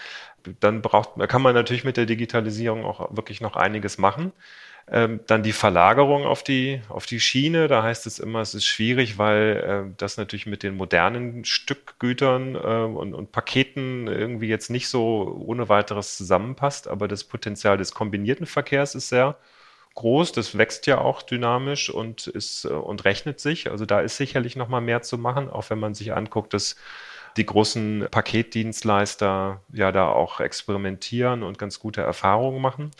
Dann braucht, kann man natürlich mit der Digitalisierung auch wirklich noch einiges machen. Ähm, dann die Verlagerung auf die, auf die Schiene, da heißt es immer, es ist schwierig, weil äh, das natürlich mit den modernen Stückgütern äh, und, und, Paketen irgendwie jetzt nicht so ohne weiteres zusammenpasst, aber das Potenzial des kombinierten Verkehrs ist sehr groß, das wächst ja auch dynamisch und, ist, äh, und rechnet sich. Also da ist sicherlich noch mal mehr zu machen, auch wenn man sich anguckt, dass die großen Paketdienstleister ja da auch experimentieren und ganz gute Erfahrungen machen.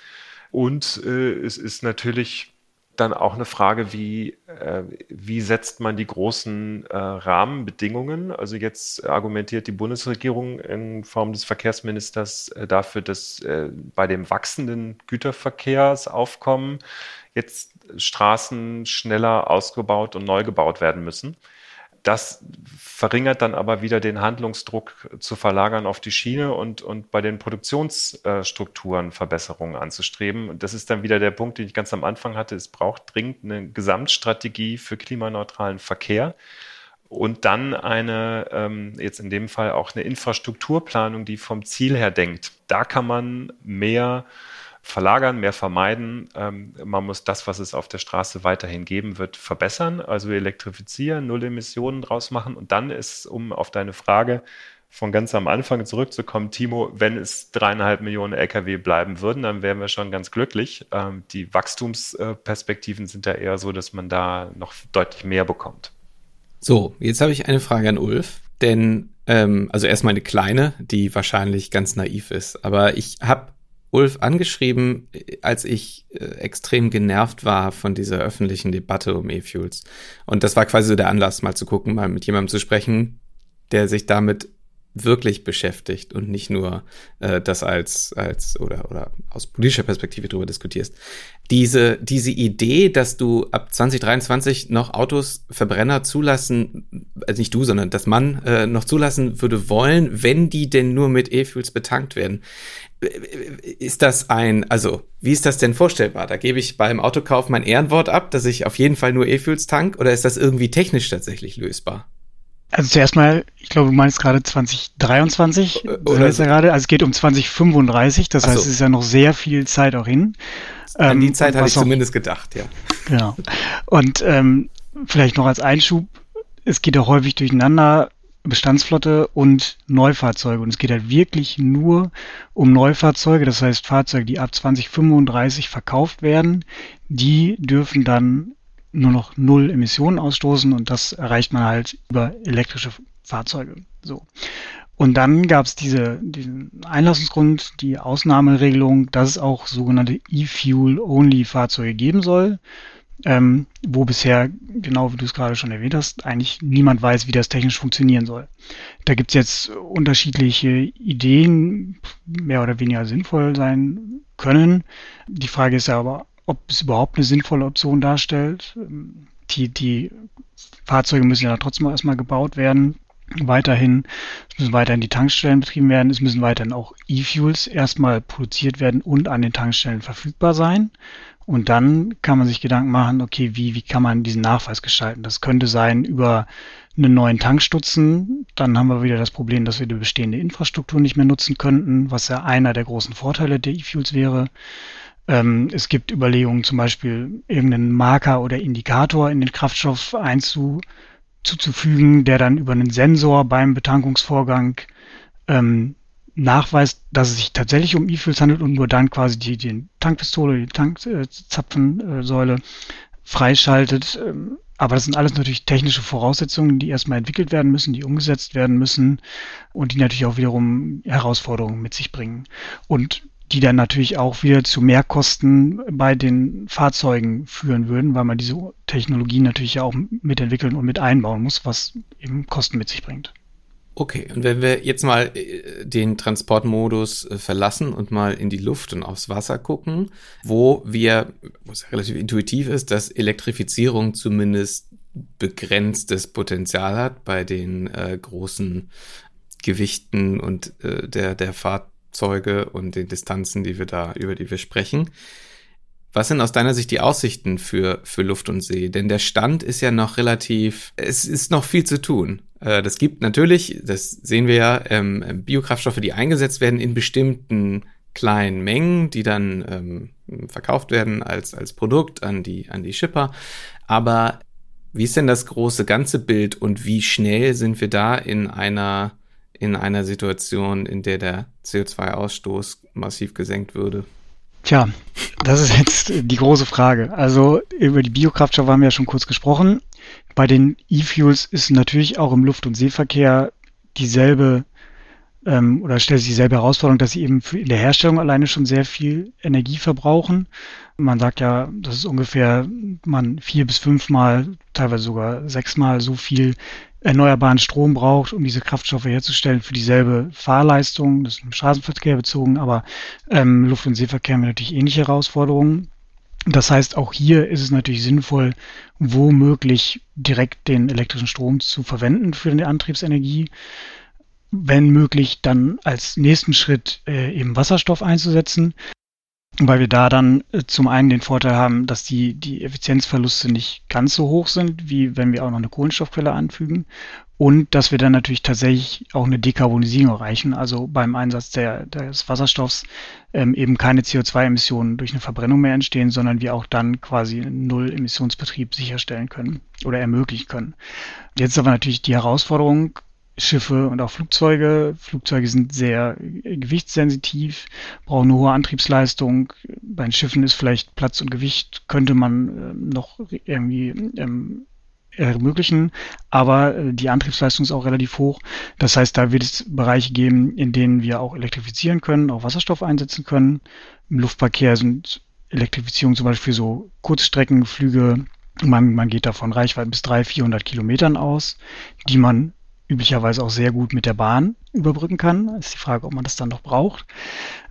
Und äh, es ist natürlich dann auch eine Frage, wie, äh, wie setzt man die großen äh, Rahmenbedingungen? Also jetzt argumentiert die Bundesregierung in Form des Verkehrsministers äh, dafür, dass äh, bei dem wachsenden Güterverkehrsaufkommen jetzt Straßen schneller ausgebaut und neu gebaut werden müssen. Das verringert dann aber wieder den Handlungsdruck zu verlagern auf die Schiene und, und bei den Produktionsstrukturen Verbesserungen anzustreben. das ist dann wieder der Punkt, den ich ganz am Anfang hatte. Es braucht dringend eine Gesamtstrategie für klimaneutralen Verkehr und dann eine, ähm, jetzt in dem Fall auch eine Infrastrukturplanung, die vom Ziel her denkt. Da kann man mehr verlagern, mehr vermeiden. Ähm, man muss das, was es auf der Straße weiterhin geben wird, verbessern, also elektrifizieren, Null Emissionen draus machen. Und dann ist, um auf deine Frage von ganz am Anfang zurückzukommen, Timo, wenn es dreieinhalb Millionen Lkw bleiben würden, dann wären wir schon ganz glücklich. Ähm, die Wachstumsperspektiven sind ja eher so, dass man da noch deutlich mehr bekommt. So, jetzt habe ich eine Frage an Ulf, denn ähm, also erstmal eine kleine, die wahrscheinlich ganz naiv ist, aber ich habe Ulf angeschrieben, als ich äh, extrem genervt war von dieser öffentlichen Debatte um E-Fuels. Und das war quasi so der Anlass, mal zu gucken, mal mit jemandem zu sprechen, der sich damit wirklich beschäftigt und nicht nur äh, das als als oder oder aus politischer Perspektive darüber diskutierst. Diese diese Idee, dass du ab 2023 noch Autos Verbrenner zulassen, also nicht du, sondern dass man äh, noch zulassen würde wollen, wenn die denn nur mit E-Fuels betankt werden. Ist das ein, also wie ist das denn vorstellbar? Da gebe ich beim Autokauf mein Ehrenwort ab, dass ich auf jeden Fall nur E-Fuels tank, oder ist das irgendwie technisch tatsächlich lösbar? Also zuerst mal, ich glaube, du meinst gerade 2023, oder ist ja gerade, also es geht um 2035, das Ach heißt, so. es ist ja noch sehr viel Zeit auch hin. An die ähm, Zeit hatte ich zumindest gedacht, ja. Genau. Und ähm, vielleicht noch als Einschub, es geht auch häufig durcheinander, Bestandsflotte und Neufahrzeuge. Und es geht halt wirklich nur um Neufahrzeuge, das heißt Fahrzeuge, die ab 2035 verkauft werden, die dürfen dann nur noch null Emissionen ausstoßen und das erreicht man halt über elektrische Fahrzeuge. So. Und dann gab es diese, diesen Einlassungsgrund, die Ausnahmeregelung, dass es auch sogenannte E-Fuel-Only-Fahrzeuge geben soll, ähm, wo bisher, genau wie du es gerade schon erwähnt hast, eigentlich niemand weiß, wie das technisch funktionieren soll. Da gibt es jetzt unterschiedliche Ideen, mehr oder weniger sinnvoll sein können. Die Frage ist ja aber, ob es überhaupt eine sinnvolle Option darstellt. Die, die Fahrzeuge müssen ja trotzdem erstmal gebaut werden. Weiterhin, es müssen weiterhin die Tankstellen betrieben werden, es müssen weiterhin auch E-Fuels erstmal produziert werden und an den Tankstellen verfügbar sein. Und dann kann man sich Gedanken machen, okay, wie, wie kann man diesen Nachweis gestalten? Das könnte sein über einen neuen Tankstutzen. Dann haben wir wieder das Problem, dass wir die bestehende Infrastruktur nicht mehr nutzen könnten, was ja einer der großen Vorteile der E-Fuels wäre. Ähm, es gibt Überlegungen, zum Beispiel irgendeinen Marker oder Indikator in den Kraftstoff einzuzufügen, der dann über einen Sensor beim Betankungsvorgang ähm, nachweist, dass es sich tatsächlich um E-Fuels handelt und nur dann quasi die, die Tankpistole, die Tankzapfensäule freischaltet. Ähm, aber das sind alles natürlich technische Voraussetzungen, die erstmal entwickelt werden müssen, die umgesetzt werden müssen und die natürlich auch wiederum Herausforderungen mit sich bringen. Und die dann natürlich auch wieder zu Mehrkosten bei den Fahrzeugen führen würden, weil man diese Technologien natürlich auch mitentwickeln und mit einbauen muss, was eben Kosten mit sich bringt. Okay, und wenn wir jetzt mal äh, den Transportmodus äh, verlassen und mal in die Luft und aufs Wasser gucken, wo wir, wo es relativ intuitiv ist, dass Elektrifizierung zumindest begrenztes Potenzial hat bei den äh, großen Gewichten und äh, der, der Fahrt Zeuge und den Distanzen, die wir da, über die wir sprechen. Was sind aus deiner Sicht die Aussichten für, für Luft und See? Denn der Stand ist ja noch relativ, es ist noch viel zu tun. Äh, das gibt natürlich, das sehen wir ja, ähm, Biokraftstoffe, die eingesetzt werden in bestimmten kleinen Mengen, die dann ähm, verkauft werden als, als Produkt an die, an die Shipper. Aber wie ist denn das große ganze Bild und wie schnell sind wir da in einer in einer Situation, in der der CO2-Ausstoß massiv gesenkt würde? Tja, das ist jetzt die große Frage. Also über die Biokraftstoffe haben wir ja schon kurz gesprochen. Bei den E-Fuels ist natürlich auch im Luft- und Seeverkehr dieselbe ähm, oder stellt sich dieselbe Herausforderung, dass sie eben für in der Herstellung alleine schon sehr viel Energie verbrauchen. Man sagt ja, dass es ungefähr man vier bis fünfmal, teilweise sogar sechsmal so viel erneuerbaren Strom braucht, um diese Kraftstoffe herzustellen für dieselbe Fahrleistung. Das ist im Straßenverkehr bezogen, aber ähm, Luft- und Seeverkehr haben natürlich ähnliche Herausforderungen. Das heißt, auch hier ist es natürlich sinnvoll, womöglich direkt den elektrischen Strom zu verwenden für die Antriebsenergie. Wenn möglich, dann als nächsten Schritt äh, eben Wasserstoff einzusetzen weil wir da dann äh, zum einen den Vorteil haben, dass die, die Effizienzverluste nicht ganz so hoch sind, wie wenn wir auch noch eine Kohlenstoffquelle anfügen. Und dass wir dann natürlich tatsächlich auch eine Dekarbonisierung erreichen, also beim Einsatz der, des Wasserstoffs ähm, eben keine CO2-Emissionen durch eine Verbrennung mehr entstehen, sondern wir auch dann quasi einen Null-Emissionsbetrieb sicherstellen können oder ermöglichen können. Jetzt ist aber natürlich die Herausforderung, Schiffe und auch Flugzeuge. Flugzeuge sind sehr gewichtssensitiv, brauchen eine hohe Antriebsleistung. Bei den Schiffen ist vielleicht Platz und Gewicht, könnte man äh, noch irgendwie ähm, ermöglichen, aber äh, die Antriebsleistung ist auch relativ hoch. Das heißt, da wird es Bereiche geben, in denen wir auch elektrifizieren können, auch Wasserstoff einsetzen können. Im Luftverkehr sind Elektrifizierung zum Beispiel so Kurzstreckenflüge man, man geht davon Reichweiten bis 300, 400 Kilometern aus, die man üblicherweise auch sehr gut mit der Bahn überbrücken kann. Ist die Frage, ob man das dann noch braucht.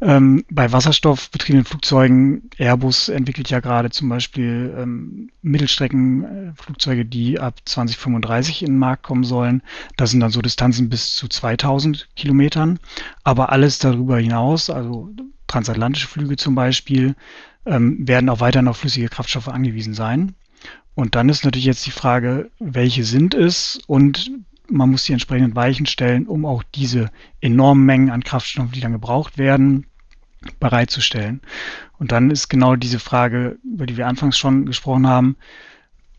Ähm, bei wasserstoffbetriebenen Flugzeugen, Airbus entwickelt ja gerade zum Beispiel ähm, Mittelstreckenflugzeuge, die ab 2035 in den Markt kommen sollen. Das sind dann so Distanzen bis zu 2000 Kilometern. Aber alles darüber hinaus, also transatlantische Flüge zum Beispiel, ähm, werden auch weiterhin auf flüssige Kraftstoffe angewiesen sein. Und dann ist natürlich jetzt die Frage, welche sind es und man muss die entsprechenden Weichen stellen, um auch diese enormen Mengen an Kraftstoffen, die dann gebraucht werden, bereitzustellen. Und dann ist genau diese Frage, über die wir anfangs schon gesprochen haben,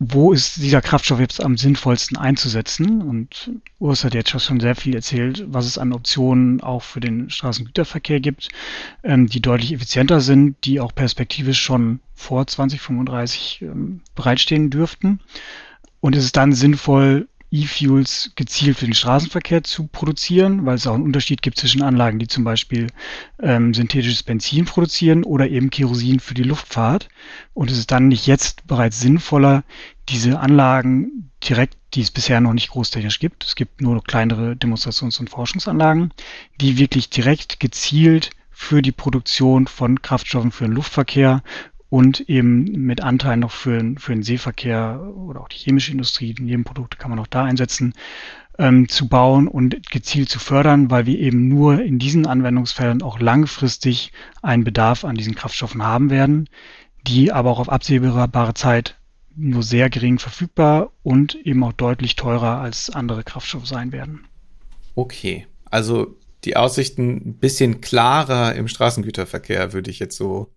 wo ist dieser Kraftstoff jetzt am sinnvollsten einzusetzen? Und Urs hat jetzt schon sehr viel erzählt, was es an Optionen auch für den Straßengüterverkehr gibt, ähm, die deutlich effizienter sind, die auch perspektivisch schon vor 2035 ähm, bereitstehen dürften. Und es ist dann sinnvoll, E-Fuels gezielt für den Straßenverkehr zu produzieren, weil es auch einen Unterschied gibt zwischen Anlagen, die zum Beispiel ähm, synthetisches Benzin produzieren oder eben Kerosin für die Luftfahrt. Und es ist dann nicht jetzt bereits sinnvoller, diese Anlagen direkt, die es bisher noch nicht großtechnisch gibt, es gibt nur kleinere Demonstrations- und Forschungsanlagen, die wirklich direkt gezielt für die Produktion von Kraftstoffen für den Luftverkehr und eben mit Anteil noch für, für den Seeverkehr oder auch die chemische Industrie, die Nebenprodukte kann man auch da einsetzen, ähm, zu bauen und gezielt zu fördern, weil wir eben nur in diesen Anwendungsfeldern auch langfristig einen Bedarf an diesen Kraftstoffen haben werden, die aber auch auf absehbare Zeit nur sehr gering verfügbar und eben auch deutlich teurer als andere Kraftstoffe sein werden. Okay, also die Aussichten ein bisschen klarer im Straßengüterverkehr, würde ich jetzt so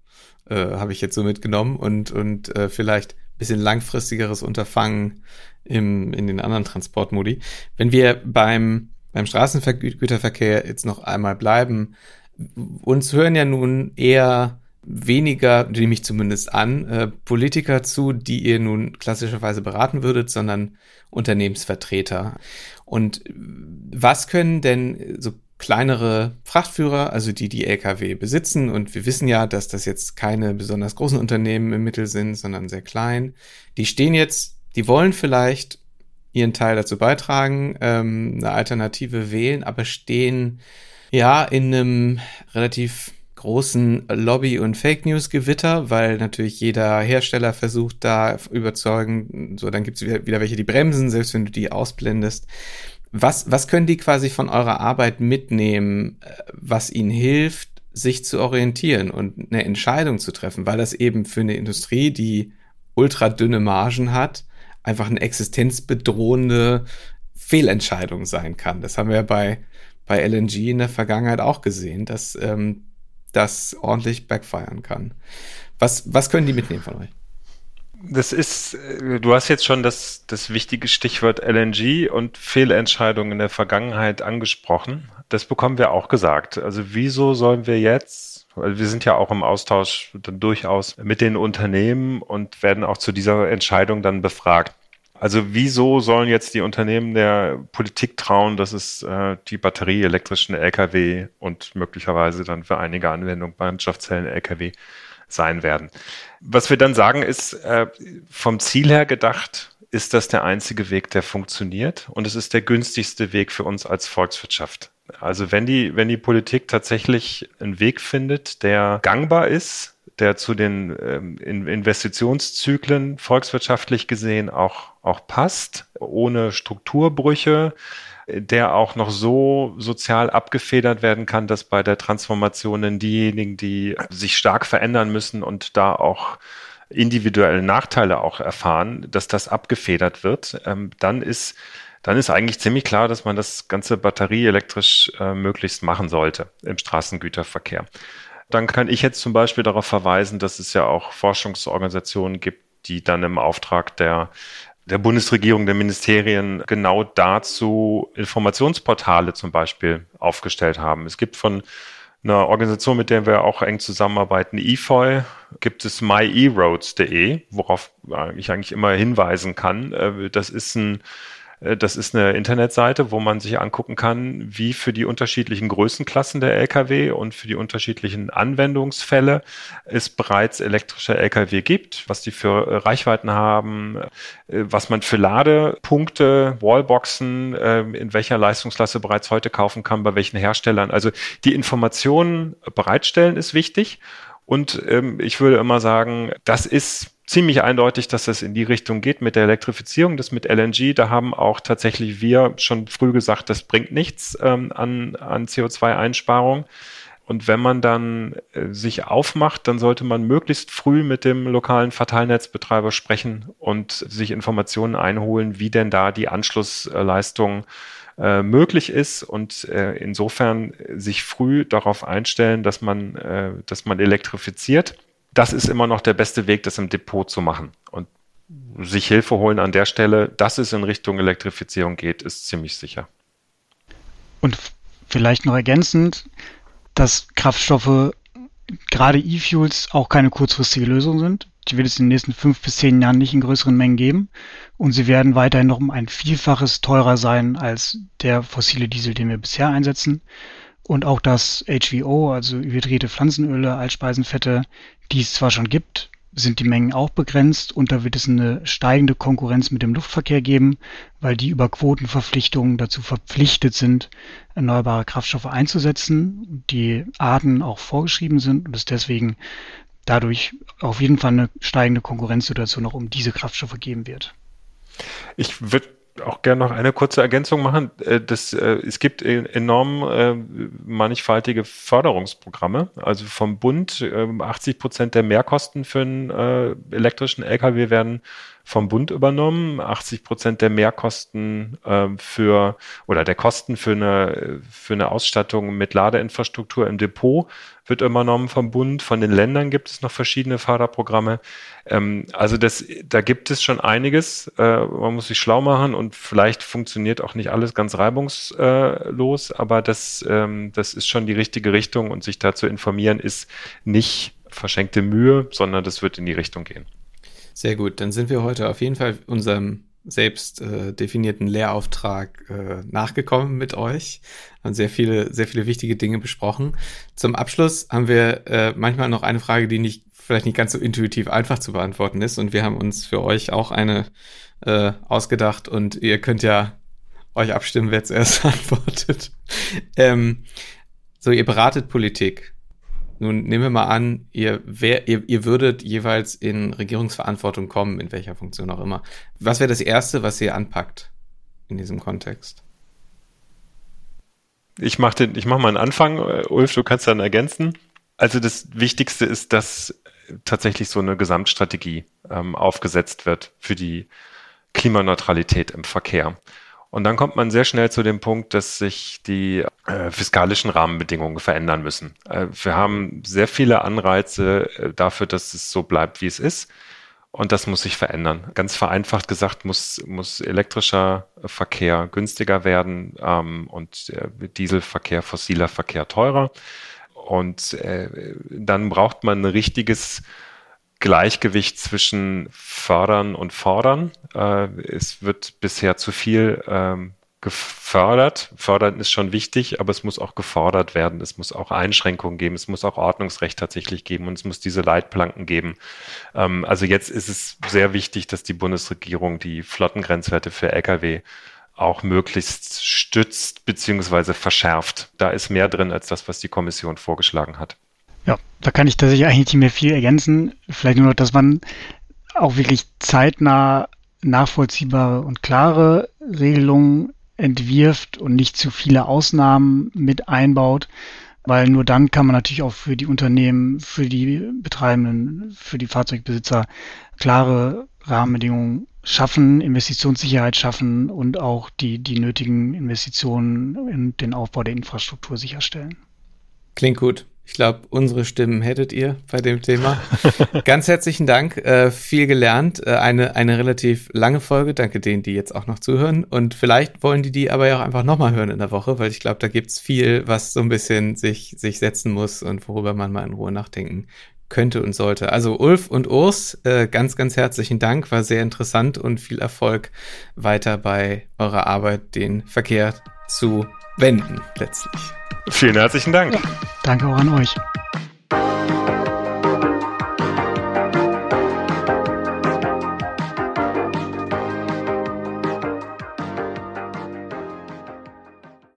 äh, habe ich jetzt so mitgenommen und, und äh, vielleicht bisschen langfristigeres Unterfangen im, in den anderen Transportmodi. Wenn wir beim, beim Straßengüterverkehr jetzt noch einmal bleiben, uns hören ja nun eher weniger, nehme ich zumindest an, äh, Politiker zu, die ihr nun klassischerweise beraten würdet, sondern Unternehmensvertreter. Und was können denn so kleinere Frachtführer, also die die Lkw besitzen. Und wir wissen ja, dass das jetzt keine besonders großen Unternehmen im Mittel sind, sondern sehr klein. Die stehen jetzt, die wollen vielleicht ihren Teil dazu beitragen, ähm, eine Alternative wählen, aber stehen ja in einem relativ großen Lobby- und Fake News-Gewitter, weil natürlich jeder Hersteller versucht, da überzeugen, so dann gibt es wieder, wieder welche, die bremsen, selbst wenn du die ausblendest. Was, was können die quasi von eurer Arbeit mitnehmen, äh, was ihnen hilft, sich zu orientieren und eine Entscheidung zu treffen, weil das eben für eine Industrie, die ultra dünne Margen hat, einfach eine existenzbedrohende Fehlentscheidung sein kann. Das haben wir bei, bei LNG in der Vergangenheit auch gesehen, dass ähm, das ordentlich backfeiern kann. Was, was können die mitnehmen von euch? Das ist, äh, du hast jetzt schon das, das wichtige Stichwort LNG und Fehlentscheidungen in der Vergangenheit angesprochen. Das bekommen wir auch gesagt. Also wieso sollen wir jetzt, weil wir sind ja auch im Austausch dann durchaus mit den Unternehmen und werden auch zu dieser Entscheidung dann befragt. Also wieso sollen jetzt die Unternehmen der Politik trauen, dass es äh, die batterieelektrischen Lkw und möglicherweise dann für einige Anwendungen Brennstoffzellen-Lkw sein werden. Was wir dann sagen ist, äh, vom Ziel her gedacht, ist das der einzige Weg, der funktioniert und es ist der günstigste Weg für uns als Volkswirtschaft. Also wenn die, wenn die Politik tatsächlich einen Weg findet, der gangbar ist, der zu den ähm, Investitionszyklen volkswirtschaftlich gesehen auch, auch passt, ohne Strukturbrüche, der auch noch so sozial abgefedert werden kann, dass bei der Transformation diejenigen, die sich stark verändern müssen und da auch individuelle Nachteile auch erfahren, dass das abgefedert wird, ähm, dann ist dann ist eigentlich ziemlich klar, dass man das ganze batterieelektrisch äh, möglichst machen sollte im Straßengüterverkehr. Dann kann ich jetzt zum Beispiel darauf verweisen, dass es ja auch Forschungsorganisationen gibt, die dann im Auftrag der der Bundesregierung, der Ministerien genau dazu Informationsportale zum Beispiel aufgestellt haben. Es gibt von einer Organisation, mit der wir auch eng zusammenarbeiten, EFOI, gibt es myeroads.de, worauf ich eigentlich immer hinweisen kann. Äh, das ist ein das ist eine Internetseite, wo man sich angucken kann, wie für die unterschiedlichen Größenklassen der Lkw und für die unterschiedlichen Anwendungsfälle es bereits elektrische Lkw gibt, was die für äh, Reichweiten haben, äh, was man für Ladepunkte, Wallboxen, in welcher Leistungsklasse bereits heute kaufen kann, bei welchen Herstellern. Also die Informationen bereitstellen ist wichtig. Und ähm, ich würde immer sagen, das ist ziemlich eindeutig, dass das in die Richtung geht mit der Elektrifizierung, das mit LNG. Da haben auch tatsächlich wir schon früh gesagt, das bringt nichts ähm, an, an CO2-Einsparung. Und wenn man dann äh, sich aufmacht, dann sollte man möglichst früh mit dem lokalen Verteilnetzbetreiber sprechen und sich Informationen einholen, wie denn da die Anschlussleistung äh, möglich ist und äh, insofern sich früh darauf einstellen, dass man, äh, dass man elektrifiziert. Das ist immer noch der beste Weg, das im Depot zu machen. Und sich Hilfe holen an der Stelle, dass es in Richtung Elektrifizierung geht, ist ziemlich sicher. Und vielleicht noch ergänzend, dass Kraftstoffe, gerade E-Fuels, auch keine kurzfristige Lösung sind. Die wird es in den nächsten fünf bis zehn Jahren nicht in größeren Mengen geben. Und sie werden weiterhin noch um ein Vielfaches teurer sein als der fossile Diesel, den wir bisher einsetzen. Und auch das HVO, also hydrierte Pflanzenöle, Altspeisenfette, die es zwar schon gibt, sind die Mengen auch begrenzt und da wird es eine steigende Konkurrenz mit dem Luftverkehr geben, weil die über Quotenverpflichtungen dazu verpflichtet sind, erneuerbare Kraftstoffe einzusetzen, die Arten auch vorgeschrieben sind und es deswegen dadurch auf jeden Fall eine steigende Konkurrenzsituation auch um diese Kraftstoffe geben wird. Ich würde auch gerne noch eine kurze Ergänzung machen. Äh, das, äh, es gibt enorm äh, mannigfaltige Förderungsprogramme. Also vom Bund 80 Prozent der Mehrkosten für einen elektrischen Lkw werden vom Bund übernommen. 80 Prozent der Mehrkosten äh, für oder der Kosten für eine, für eine Ausstattung mit Ladeinfrastruktur im Depot wird übernommen vom Bund. Von den Ländern gibt es noch verschiedene Förderprogramme. Ähm, also das, da gibt es schon einiges. Äh, man muss sich schlau machen und vielleicht funktioniert auch nicht alles ganz reibungslos, aber das, ähm, das ist schon die richtige Richtung und sich da zu informieren ist nicht verschenkte Mühe, sondern das wird in die Richtung gehen. Sehr gut, dann sind wir heute auf jeden Fall unserem selbst äh, definierten Lehrauftrag äh, nachgekommen mit euch, haben sehr viele, sehr viele wichtige Dinge besprochen. Zum Abschluss haben wir äh, manchmal noch eine Frage, die nicht vielleicht nicht ganz so intuitiv einfach zu beantworten ist. Und wir haben uns für euch auch eine äh, ausgedacht und ihr könnt ja euch abstimmen, wer zuerst antwortet. Ähm, so, ihr beratet Politik. Nun nehmen wir mal an, ihr, wär, ihr, ihr würdet jeweils in Regierungsverantwortung kommen, in welcher Funktion auch immer. Was wäre das Erste, was ihr anpackt in diesem Kontext? Ich mache mach mal einen Anfang. Ulf, du kannst dann ergänzen. Also das Wichtigste ist, dass tatsächlich so eine Gesamtstrategie ähm, aufgesetzt wird für die Klimaneutralität im Verkehr. Und dann kommt man sehr schnell zu dem Punkt, dass sich die äh, fiskalischen Rahmenbedingungen verändern müssen. Äh, wir haben sehr viele Anreize äh, dafür, dass es so bleibt, wie es ist. Und das muss sich verändern. Ganz vereinfacht gesagt muss, muss elektrischer Verkehr günstiger werden ähm, und Dieselverkehr, fossiler Verkehr teurer. Und äh, dann braucht man ein richtiges Gleichgewicht zwischen fördern und fordern. Äh, es wird bisher zu viel ähm, gefördert. Fördern ist schon wichtig, aber es muss auch gefordert werden. Es muss auch Einschränkungen geben. Es muss auch Ordnungsrecht tatsächlich geben und es muss diese Leitplanken geben. Ähm, also jetzt ist es sehr wichtig, dass die Bundesregierung die Flottengrenzwerte für Lkw auch möglichst stützt beziehungsweise verschärft. Da ist mehr drin als das, was die Kommission vorgeschlagen hat. Ja, da kann ich tatsächlich eigentlich nicht mehr viel ergänzen. Vielleicht nur noch, dass man auch wirklich zeitnah nachvollziehbare und klare Regelungen entwirft und nicht zu viele Ausnahmen mit einbaut, weil nur dann kann man natürlich auch für die Unternehmen, für die Betreibenden, für die Fahrzeugbesitzer klare Rahmenbedingungen schaffen, Investitionssicherheit schaffen und auch die, die nötigen Investitionen in den Aufbau der Infrastruktur sicherstellen. Klingt gut. Ich glaube, unsere Stimmen hättet ihr bei dem Thema. Ganz herzlichen Dank. Äh, viel gelernt. Äh, eine, eine relativ lange Folge. Danke denen, die jetzt auch noch zuhören. Und vielleicht wollen die die aber ja auch einfach nochmal hören in der Woche, weil ich glaube, da gibt's viel, was so ein bisschen sich, sich setzen muss und worüber man mal in Ruhe nachdenken könnte und sollte. Also Ulf und Urs, äh, ganz, ganz herzlichen Dank. War sehr interessant und viel Erfolg weiter bei eurer Arbeit, den Verkehr zu wenden letztlich. Vielen herzlichen Dank. Ja, danke auch an euch.